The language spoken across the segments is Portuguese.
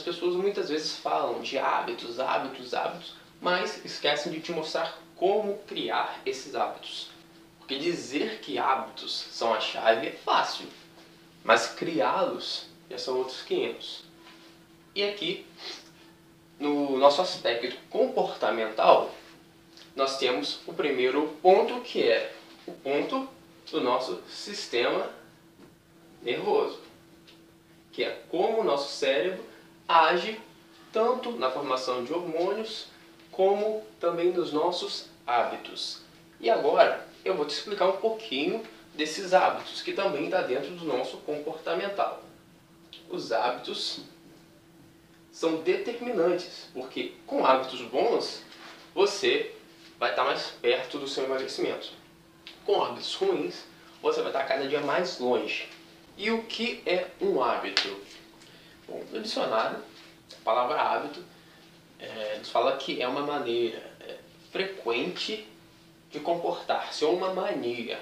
as pessoas muitas vezes falam de hábitos, hábitos, hábitos, mas esquecem de te mostrar como criar esses hábitos. Porque dizer que hábitos são a chave é fácil, mas criá-los já são outros 500. E aqui, no nosso aspecto comportamental, nós temos o primeiro ponto que é o ponto do nosso sistema nervoso, que é como o nosso cérebro age tanto na formação de hormônios como também nos nossos hábitos. E agora eu vou te explicar um pouquinho desses hábitos que também está dentro do nosso comportamental. Os hábitos são determinantes, porque com hábitos bons você vai estar mais perto do seu emagrecimento. Com hábitos ruins, você vai estar cada dia mais longe. E o que é um hábito? No dicionário, a palavra hábito é, nos fala que é uma maneira é, frequente de comportar-se, ou uma mania.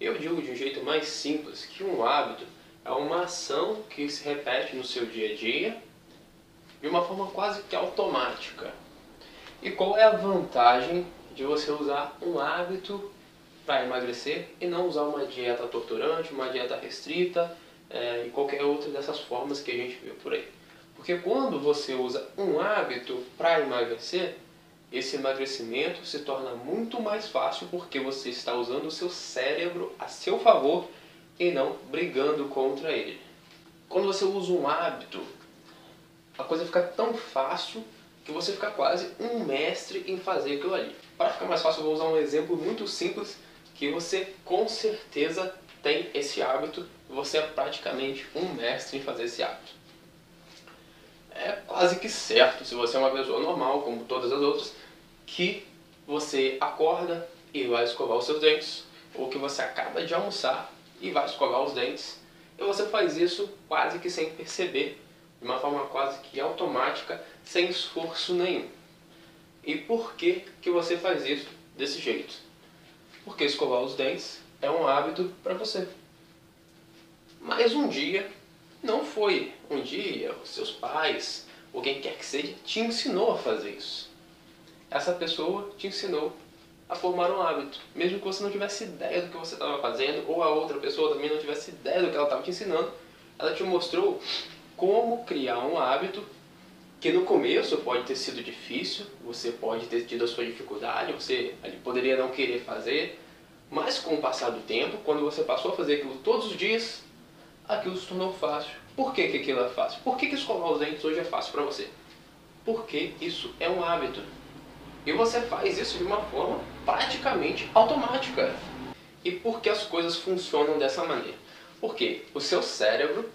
Eu digo de um jeito mais simples que um hábito é uma ação que se repete no seu dia a dia de uma forma quase que automática. E qual é a vantagem de você usar um hábito para emagrecer e não usar uma dieta torturante, uma dieta restrita é, e qualquer outra dessas formas que a gente vê por aí? Porque quando você usa um hábito para emagrecer, esse emagrecimento se torna muito mais fácil porque você está usando o seu cérebro a seu favor e não brigando contra ele. Quando você usa um hábito, a coisa fica tão fácil que você fica quase um mestre em fazer aquilo ali. Para ficar mais fácil, eu vou usar um exemplo muito simples que você com certeza tem esse hábito você é praticamente um mestre em fazer esse hábito. É quase que certo, se você é uma pessoa normal, como todas as outras, que você acorda e vai escovar os seus dentes, ou que você acaba de almoçar e vai escovar os dentes, e você faz isso quase que sem perceber, de uma forma quase que automática, sem esforço nenhum. E por que, que você faz isso desse jeito? Porque escovar os dentes é um hábito para você. Mas um dia não foi. Um dia, seus pais, ou quem quer que seja, te ensinou a fazer isso. Essa pessoa te ensinou a formar um hábito, mesmo que você não tivesse ideia do que você estava fazendo, ou a outra pessoa também não tivesse ideia do que ela estava te ensinando, ela te mostrou como criar um hábito que no começo pode ter sido difícil, você pode ter tido a sua dificuldade, você poderia não querer fazer, mas com o passar do tempo, quando você passou a fazer aquilo todos os dias, aquilo se tornou fácil. Por que, que aquilo é fácil? Por que, que escovar os dentes hoje é fácil para você? Porque isso é um hábito. E você faz isso de uma forma praticamente automática. E por que as coisas funcionam dessa maneira? Porque o seu cérebro,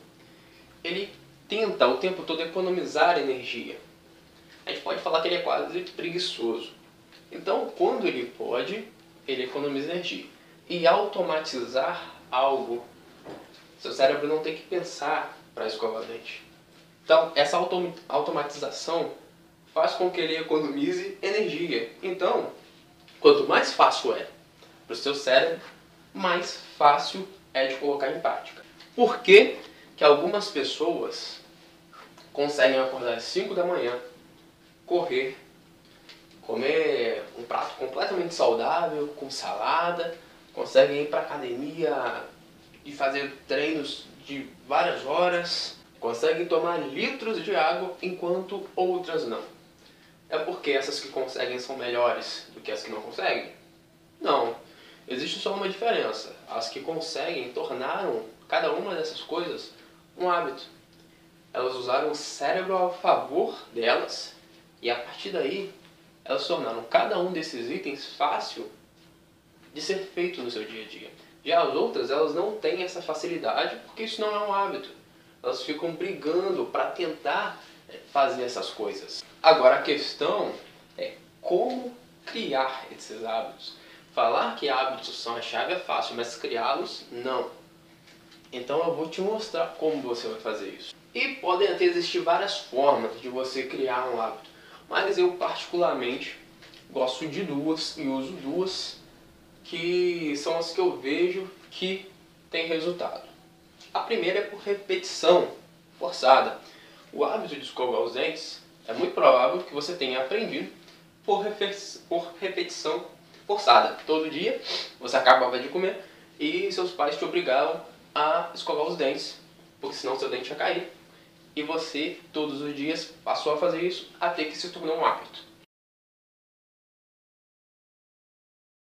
ele tenta o tempo todo economizar energia. A gente pode falar que ele é quase preguiçoso. Então, quando ele pode, ele economiza energia. E automatizar algo, seu cérebro não tem que pensar para escovar dente. Então, essa autom automatização faz com que ele economize energia. Então, quanto mais fácil é para o seu cérebro, mais fácil é de colocar em prática. Por que, que algumas pessoas conseguem acordar às 5 da manhã, correr, comer um prato completamente saudável, com salada, conseguem ir para academia e fazer treinos de várias horas, conseguem tomar litros de água enquanto outras não. É porque essas que conseguem são melhores do que as que não conseguem? Não. Existe só uma diferença. As que conseguem tornaram cada uma dessas coisas um hábito. Elas usaram o cérebro a favor delas e a partir daí elas tornaram cada um desses itens fácil de ser feito no seu dia a dia. Já as outras, elas não têm essa facilidade porque isso não é um hábito. Elas ficam brigando para tentar eh, fazer essas coisas. Agora a questão é como criar esses hábitos. Falar que hábitos são a chave é fácil, mas criá-los não. Então eu vou te mostrar como você vai fazer isso. E podem até existir várias formas de você criar um hábito, mas eu particularmente gosto de duas e uso duas que são as que eu vejo que tem resultado. A primeira é por repetição forçada. O hábito de escovar os dentes é muito provável que você tenha aprendido por, por repetição forçada. Todo dia você acabava de comer e seus pais te obrigavam a escovar os dentes, porque senão seu dente ia cair. E você, todos os dias, passou a fazer isso até que se tornou um hábito.